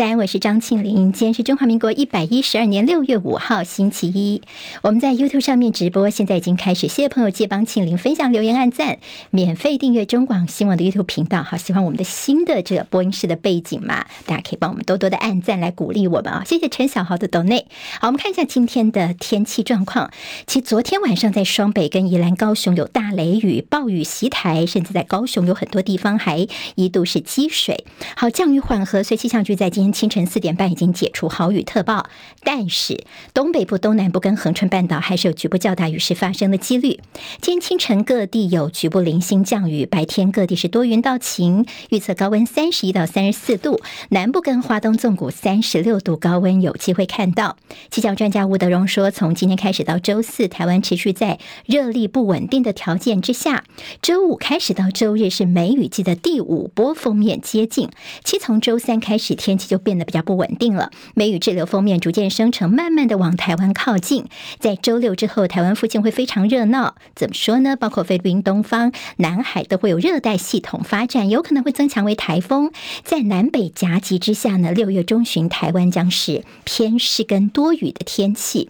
三，我是张庆玲。今天是中华民国一百一十二年六月五号，星期一。我们在 YouTube 上面直播，现在已经开始。谢谢朋友借帮庆玲分享、留言、按赞，免费订阅中广新闻的 YouTube 频道。好，喜欢我们的新的这个播音室的背景嘛？大家可以帮我们多多的按赞来鼓励我们啊！谢谢陈小豪的 Donate。好，我们看一下今天的天气状况。其实昨天晚上在双北跟宜兰、高雄有大雷雨、暴雨袭台，甚至在高雄有很多地方还一度是积水。好，降雨缓和，所以气象局在今天清晨四点半已经解除豪雨特报，但是东北部、东南部跟恒春半岛还是有局部较大雨势发生的几率。今天清晨各地有局部零星降雨，白天各地是多云到晴，预测高温三十一到三十四度，南部跟花东纵谷三十六度高温有机会看到。气象专家吴德荣说，从今天开始到周四，台湾持续在热力不稳定的条件之下，周五开始到周日是梅雨季的第五波锋面接近。其从周三开始，天气就变得比较不稳定了。梅雨滞留锋面逐渐生成，慢慢的往台湾靠近。在周六之后，台湾附近会非常热闹。怎么说呢？包括菲律宾东方、南海都会有热带系统发展，有可能会增强为台风。在南北夹击之下呢，六月中旬台湾将是偏湿跟多雨的天气。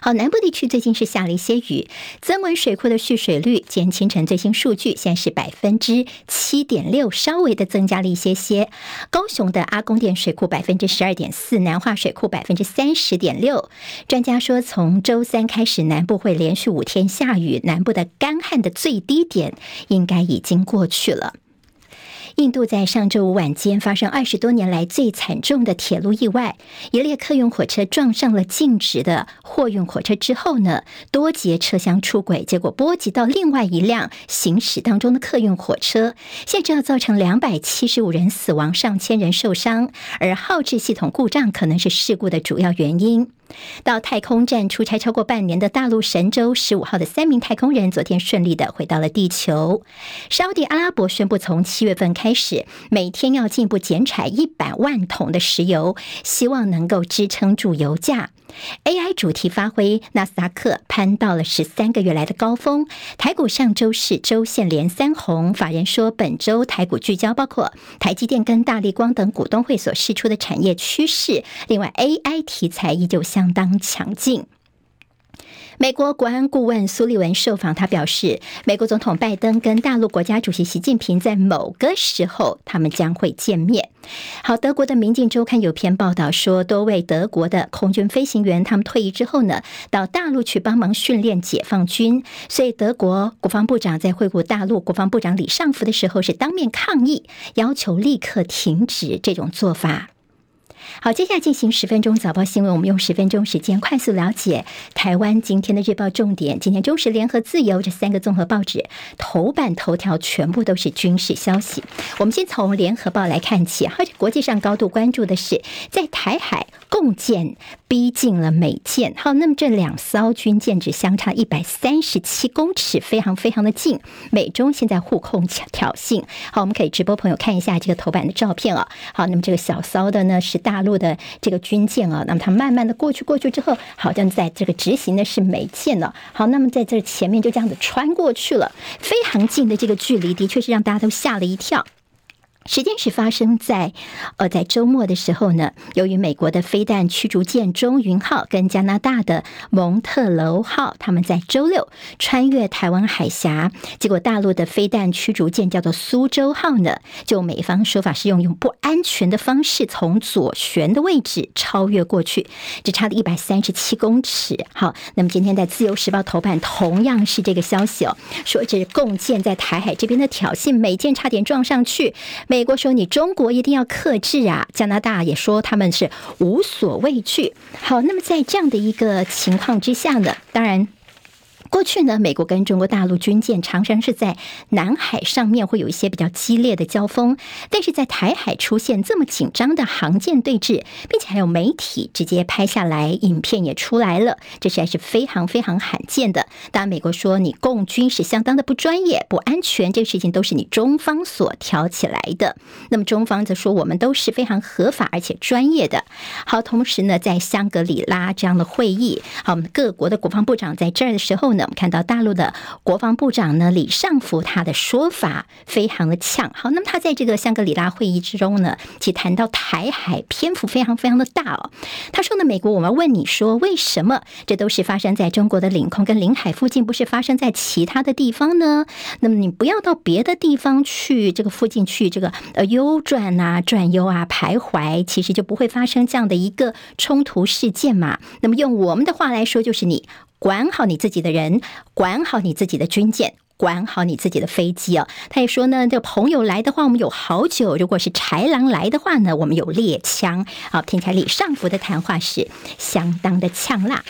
好，南部地区最近是下了一些雨，增文水库的蓄水率，今天清晨最新数据现在是百分之七点六，稍微的增加了一些些。高雄的阿公店水库百分之十二点四，南化水库百分之三十点六。专家说，从周三开始，南部会连续五天下雨，南部的干旱的最低点应该已经过去了。印度在上周五晚间发生二十多年来最惨重的铁路意外，一列客运火车撞上了静止的货运火车之后呢，多节车厢出轨，结果波及到另外一辆行驶当中的客运火车，现在要造成两百七十五人死亡，上千人受伤，而号志系统故障可能是事故的主要原因。到太空站出差超过半年的大陆神舟十五号的三名太空人，昨天顺利的回到了地球。沙乌地阿拉伯宣布，从七月份开始，每天要进一步减产一百万桶的石油，希望能够支撑住油价。AI 主题发挥，纳斯达克攀到了十三个月来的高峰。台股上周是周线连三红，法人说本周台股聚焦包括台积电跟大力光等股东会所释出的产业趋势，另外 AI 题材依旧相当强劲。美国国安顾问苏利文受访，他表示，美国总统拜登跟大陆国家主席习近平在某个时候他们将会见面。好，德国的《明镜周刊》有篇报道说，多位德国的空军飞行员他们退役之后呢，到大陆去帮忙训练解放军，所以德国国防部长在会晤大陆国防部长李尚福的时候，是当面抗议，要求立刻停止这种做法。好，接下来进行十分钟早报新闻。我们用十分钟时间快速了解台湾今天的日报重点。今天中时、联合、自由这三个综合报纸头版头条全部都是军事消息。我们先从联合报来看起，而且国际上高度关注的是在台海共舰逼近了美舰。好，那么这两艘军舰只相差一百三十七公尺，非常非常的近。美中现在互控挑衅。好，我们可以直播朋友看一下这个头版的照片啊。好，那么这个小艘的呢是大。大陆的这个军舰啊，那么它慢慢的过去，过去之后，好像在这个执行的是美舰了。好，那么在这前面就这样子穿过去了，非常近的这个距离，的确是让大家都吓了一跳。时间是发生在，呃，在周末的时候呢。由于美国的飞弹驱逐舰中云号跟加拿大的蒙特楼号，他们在周六穿越台湾海峡，结果大陆的飞弹驱逐舰叫做苏州号呢，就美方说法是用用不安全的方式从左旋的位置超越过去，只差了一百三十七公尺。好，那么今天在自由时报头版同样是这个消息哦，说这是共建在台海这边的挑衅，美舰差点撞上去。美国说：“你中国一定要克制啊！”加拿大也说他们是无所畏惧。好，那么在这样的一个情况之下呢，当然。过去呢，美国跟中国大陆军舰常常是在南海上面会有一些比较激烈的交锋，但是在台海出现这么紧张的航舰对峙，并且还有媒体直接拍下来，影片也出来了，这实在是非常非常罕见的。当然，美国说你共军是相当的不专业、不安全，这个事情都是你中方所挑起来的。那么中方则说我们都是非常合法而且专业的。好，同时呢，在香格里拉这样的会议，好，我们各国的国防部长在这儿的时候呢。我们看到大陆的国防部长呢李尚福，他的说法非常的呛。好，那么他在这个香格里拉会议之中呢，其谈到台海篇幅非常非常的大哦。他说呢，美国，我们问你说，为什么这都是发生在中国的领空跟领海附近，不是发生在其他的地方呢？那么你不要到别的地方去，这个附近去这个呃悠转啊、转悠啊、徘徊，其实就不会发生这样的一个冲突事件嘛。那么用我们的话来说，就是你管好你自己的人，管好你自己的军舰，管好你自己的飞机哦。他也说呢，这朋友来的话，我们有好酒；如果是豺狼来的话呢，我们有猎枪。好，听起来李尚福的谈话是相当的呛辣。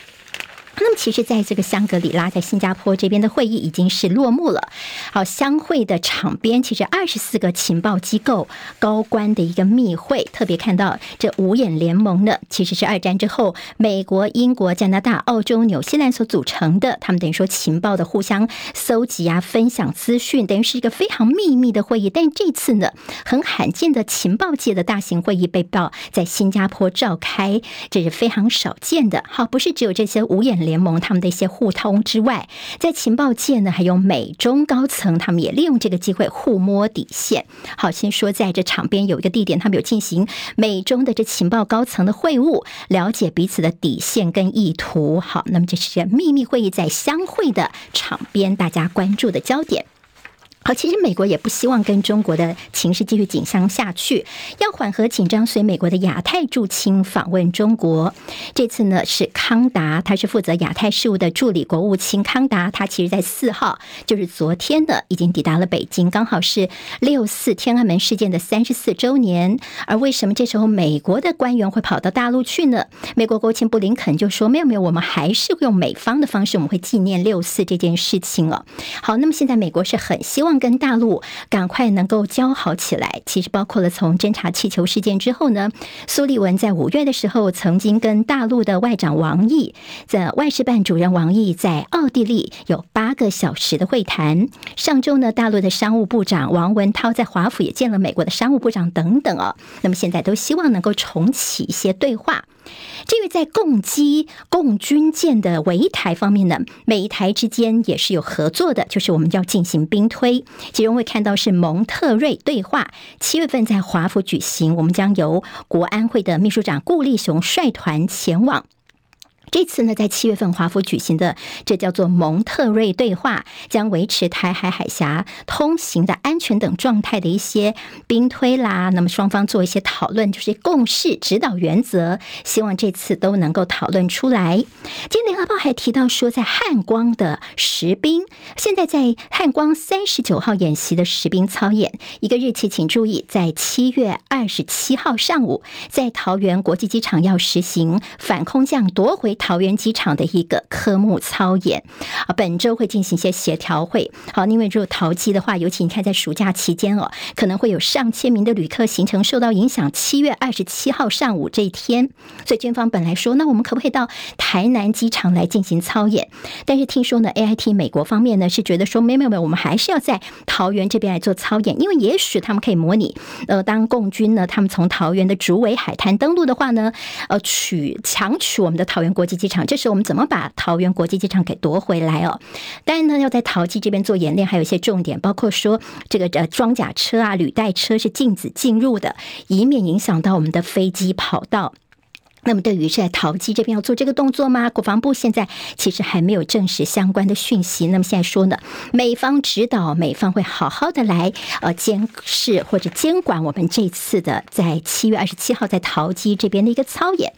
那么，其实，在这个香格里拉，在新加坡这边的会议已经是落幕了。好，相会的场边，其实二十四个情报机构高官的一个密会，特别看到这五眼联盟呢，其实是二战之后美国、英国、加拿大、澳洲、纽西兰所组成的。他们等于说情报的互相搜集啊，分享资讯，等于是一个非常秘密的会议。但这次呢，很罕见的情报界的大型会议被曝在新加坡召开，这是非常少见的。好，不是只有这些五眼。联盟他们的一些互通之外，在情报界呢，还有美中高层，他们也利用这个机会互摸底线。好，先说在这场边有一个地点，他们有进行美中的这情报高层的会晤，了解彼此的底线跟意图。好，那么这是秘密会议在相会的场边，大家关注的焦点。好，其实美国也不希望跟中国的情势继续紧张下去，要缓和紧张，所以美国的亚太驻青访问中国。这次呢是康达，他是负责亚太事务的助理国务卿康达，他其实在四号，就是昨天的，已经抵达了北京，刚好是六四天安门事件的三十四周年。而为什么这时候美国的官员会跑到大陆去呢？美国国务卿布林肯就说：“没有没有，我们还是用美方的方式，我们会纪念六四这件事情哦。”好，那么现在美国是很希望跟大陆赶快能够交好起来，其实包括了从侦察气球事件之后呢，苏利文在五月的时候曾经跟大陆的外长王毅，在外事办主任王毅在奥地利有八个小时的会谈。上周呢，大陆的商务部长王文涛在华府也见了美国的商务部长等等哦。那么现在都希望能够重启一些对话。至于在共机、共军舰的围台方面呢，每一台之间也是有合作的，就是我们要进行兵推。其中会看到是蒙特瑞对话，七月份在华府举行，我们将由国安会的秘书长顾立雄率团前往。这次呢，在七月份华府举行的，这叫做蒙特瑞对话，将维持台海海峡通行的安全等状态的一些兵推啦。那么双方做一些讨论，就是共识指导原则，希望这次都能够讨论出来。今天联合报还提到说，在汉光的实兵，现在在汉光三十九号演习的实兵操演，一个日期请注意，在七月二十七号上午，在桃园国际机场要实行反空降夺回。桃园机场的一个科目操演啊，本周会进行一些协调会。好，因为如果桃机的话，尤其你看在暑假期间哦，可能会有上千名的旅客行程受到影响。七月二十七号上午这一天，所以军方本来说，那我们可不可以到台南机场来进行操演？但是听说呢，AIT 美国方面呢是觉得说，没有没有没有，我们还是要在桃园这边来做操演，因为也许他们可以模拟，呃，当共军呢他们从桃园的竹围海滩登陆的话呢，呃，取强取我们的桃园国国际。机场，这时我们怎么把桃园国际机场给夺回来哦？当然呢，要在桃机这边做演练，还有一些重点，包括说这个呃装甲车啊、履带车是禁止进入的，以免影响到我们的飞机跑道。那么，对于在桃机这边要做这个动作吗？国防部现在其实还没有证实相关的讯息。那么现在说呢，美方指导，美方会好好的来呃监视或者监管我们这次的在七月二十七号在桃机这边的一个操演。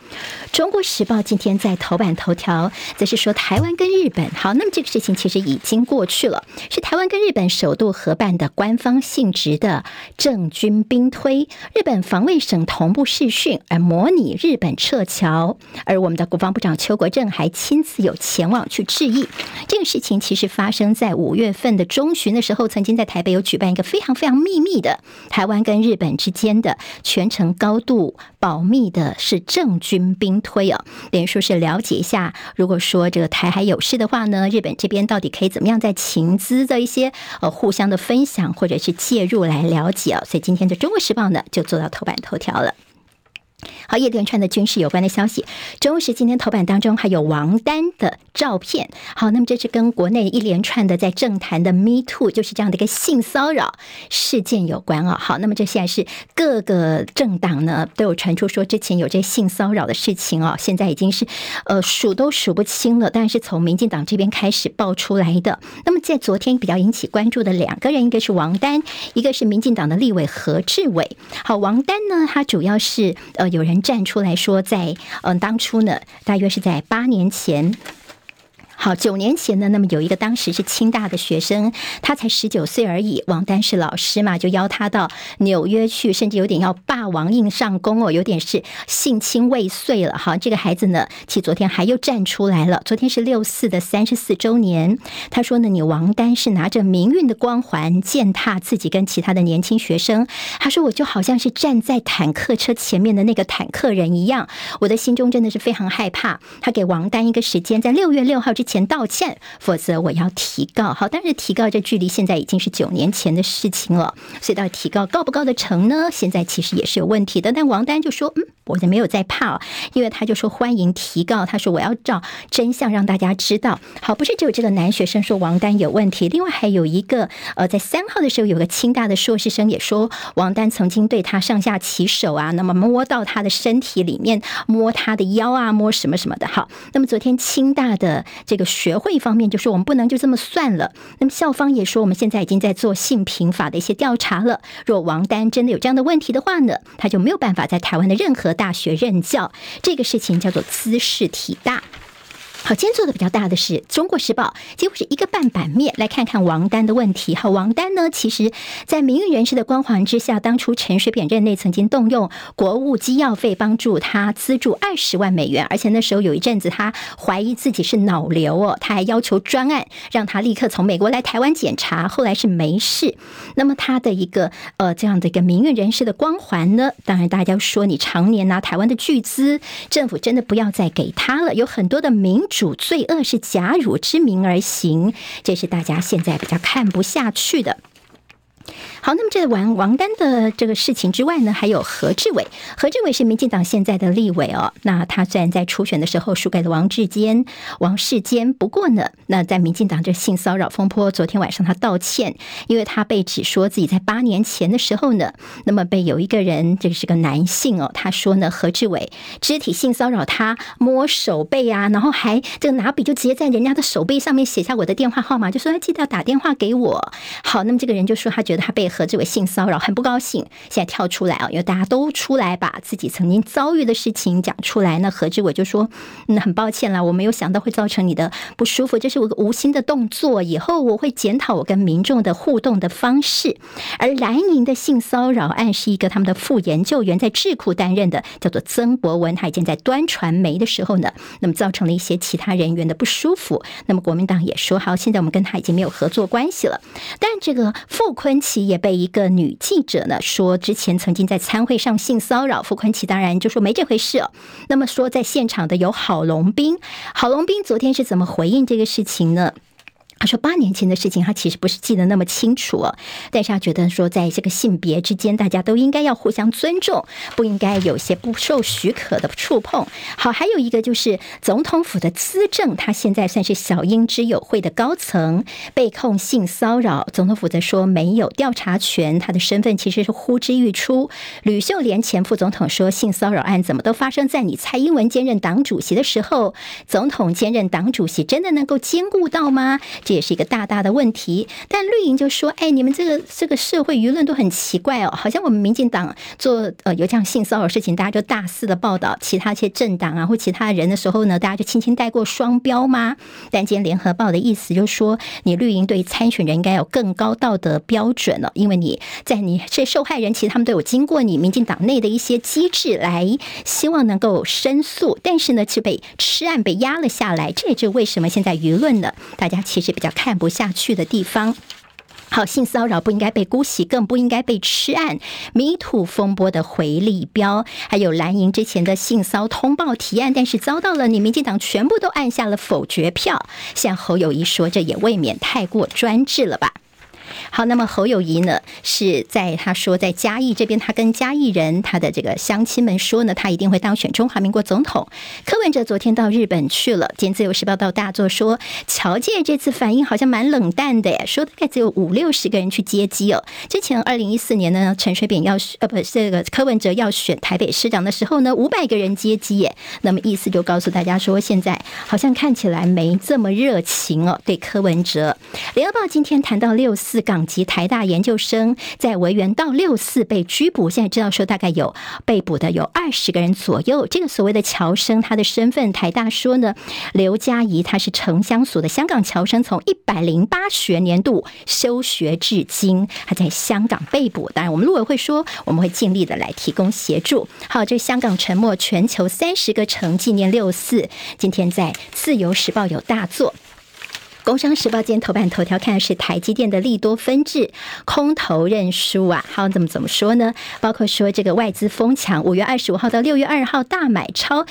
中国时报今天在头版头条则是说台湾跟日本，好，那么这个事情其实已经过去了，是台湾跟日本首度合办的官方性质的政军兵推，日本防卫省同步试训而模拟日本撤。撤侨，而我们的国防部长邱国正还亲自有前往去致意。这个事情其实发生在五月份的中旬的时候，曾经在台北有举办一个非常非常秘密的台湾跟日本之间的全程高度保密的，是政军兵推哦，等于说是了解一下，如果说这个台海有事的话呢，日本这边到底可以怎么样在情资的一些呃互相的分享或者是介入来了解哦。所以今天的《中国时报》呢就做到头版头条了。好，一连串的军事有关的消息。中时今天头版当中还有王丹的照片。好，那么这是跟国内一连串的在政坛的 Me Too，就是这样的一个性骚扰事件有关啊。好，那么这现在是各个政党呢都有传出说之前有这性骚扰的事情哦，现在已经是呃数都数不清了。但是从民进党这边开始爆出来的。那么在昨天比较引起关注的两个人，一个是王丹，一个是民进党的立委何志伟。好，王丹呢，他主要是呃有人站出来说在，嗯当初呢，大约是在八年前。好，九年前呢，那么有一个当时是清大的学生，他才十九岁而已。王丹是老师嘛，就邀他到纽约去，甚至有点要霸王硬上弓哦，有点是性侵未遂了。好，这个孩子呢，其实昨天还又站出来了。昨天是六四的三十四周年，他说呢，你王丹是拿着民运的光环践踏自己跟其他的年轻学生。他说，我就好像是站在坦克车前面的那个坦克人一样，我的心中真的是非常害怕。他给王丹一个时间，在六月六号之前道歉，否则我要提告。好，但是提告这距离现在已经是九年前的事情了，所以到底提告告不告得成呢？现在其实也是有问题的。但王丹就说：“嗯，我就没有在怕，因为他就说欢迎提告。他说我要照真相让大家知道。好，不是只有这个男学生说王丹有问题，另外还有一个呃，在三号的时候有个清大的硕士生也说王丹曾经对他上下其手啊，那么摸到他的身体里面，摸他的腰啊，摸什么什么的。好，那么昨天清大的这。这个学会方面就说我们不能就这么算了。那么校方也说我们现在已经在做性平法的一些调查了。若王丹真的有这样的问题的话呢，他就没有办法在台湾的任何大学任教。这个事情叫做兹事体大。好，今天做的比较大的是《中国时报》，几乎是一个半版面，来看看王丹的问题。好，王丹呢，其实，在民运人士的光环之下，当初陈水扁任内曾经动用国务机要费帮助他资助二十万美元，而且那时候有一阵子他怀疑自己是脑瘤哦，他还要求专案让他立刻从美国来台湾检查，后来是没事。那么他的一个呃这样的一个民运人士的光环呢，当然大家说你常年拿台湾的巨资，政府真的不要再给他了，有很多的民主主。罪恶是假汝之名而行，这是大家现在比较看不下去的。好，那么这王王丹的这个事情之外呢，还有何志伟。何志伟是民进党现在的立委哦。那他虽然在初选的时候输给了王志坚、王世坚，不过呢，那在民进党这性骚扰风波，昨天晚上他道歉，因为他被指说自己在八年前的时候呢，那么被有一个人，这个是个男性哦，他说呢，何志伟肢体性骚扰他，摸手背啊，然后还这个拿笔就直接在人家的手背上面写下我的电话号码，就说他记得要打电话给我。好，那么这个人就说他觉得他被。何志伟性骚扰很不高兴，现在跳出来啊，因为大家都出来把自己曾经遭遇的事情讲出来。那何志伟就说：“嗯，很抱歉啦，我没有想到会造成你的不舒服，这是我个无心的动作，以后我会检讨我跟民众的互动的方式。”而蓝营的性骚扰案是一个他们的副研究员在智库担任的，叫做曾博文，他已经在端传媒的时候呢，那么造成了一些其他人员的不舒服。那么国民党也说：“好，现在我们跟他已经没有合作关系了。”但这个傅昆奇也。被一个女记者呢说，之前曾经在餐会上性骚扰傅昆萁，当然就说没这回事哦。那么说在现场的有郝龙斌，郝龙斌昨天是怎么回应这个事情呢？他说：“八年前的事情，他其实不是记得那么清楚。但是他觉得说，在这个性别之间，大家都应该要互相尊重，不应该有些不受许可的触碰。好，还有一个就是总统府的资政，他现在算是小英之友会的高层，被控性骚扰。总统府则说没有调查权，他的身份其实是呼之欲出。吕秀莲前副总统说，性骚扰案怎么都发生在你蔡英文兼任党主席的时候？总统兼任党主席，真的能够兼顾到吗？”这也是一个大大的问题，但绿营就说：“哎，你们这个这个社会舆论都很奇怪哦，好像我们民进党做呃有这样性骚扰事情，大家就大肆的报道，其他一些政党啊或其他人的时候呢，大家就轻轻带过双标吗？但今天联合报的意思就是说，你绿营对参选人应该有更高道德标准了，因为你在你这受害人，其实他们都有经过你民进党内的一些机制来希望能够申诉，但是呢，却被吃案被压了下来，这也就为什么现在舆论呢，大家其实。比较看不下去的地方，好，性骚扰不应该被姑息，更不应该被吃案。迷途风波的回力标，还有蓝营之前的性骚通报提案，但是遭到了你民进党全部都按下了否决票。像侯友谊说，这也未免太过专制了吧？好，那么侯友谊呢，是在他说在嘉义这边，他跟嘉义人他的这个乡亲们说呢，他一定会当选中华民国总统。柯文哲昨天到日本去了，今天自由时报到大作说，侨界这次反应好像蛮冷淡的耶，说大概只有五六十个人去接机哦。之前二零一四年呢，陈水扁要呃不是这个柯文哲要选台北市长的时候呢，五百个人接机耶，那么意思就告诉大家说，现在好像看起来没这么热情哦，对柯文哲。联合报今天谈到六四港籍台大研究生在维园到六四被拘捕，现在知道说大概有被捕的有二十个人左右。这个所谓的侨生，他的身份台大说呢，刘佳怡他是城乡所的香港侨生，从一百零八学年度休学至今，他在香港被捕。当然，我们陆委会说我们会尽力的来提供协助。好，这香港沉没全球三十个城纪念六四，今天在自由时报有大作。工商时报今天头版头条看的是台积电的利多分致空头认输啊，好，怎么怎么说呢？包括说这个外资疯抢，五月二十五号到六月二号大买超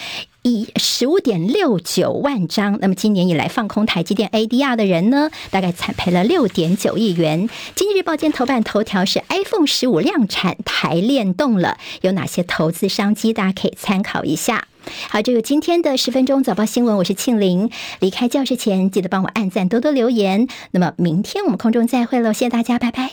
以十五点六九万张，那么今年以来放空台积电 ADR 的人呢，大概惨赔了六点九亿元。经济日报今天头版头条是 iPhone 十五量产，台链动了，有哪些投资商机？大家可以参考一下。好，这个今天的十分钟早报新闻，我是庆玲。离开教室前，记得帮我按赞，多多留言。那么明天我们空中再会喽，谢谢大家，拜拜。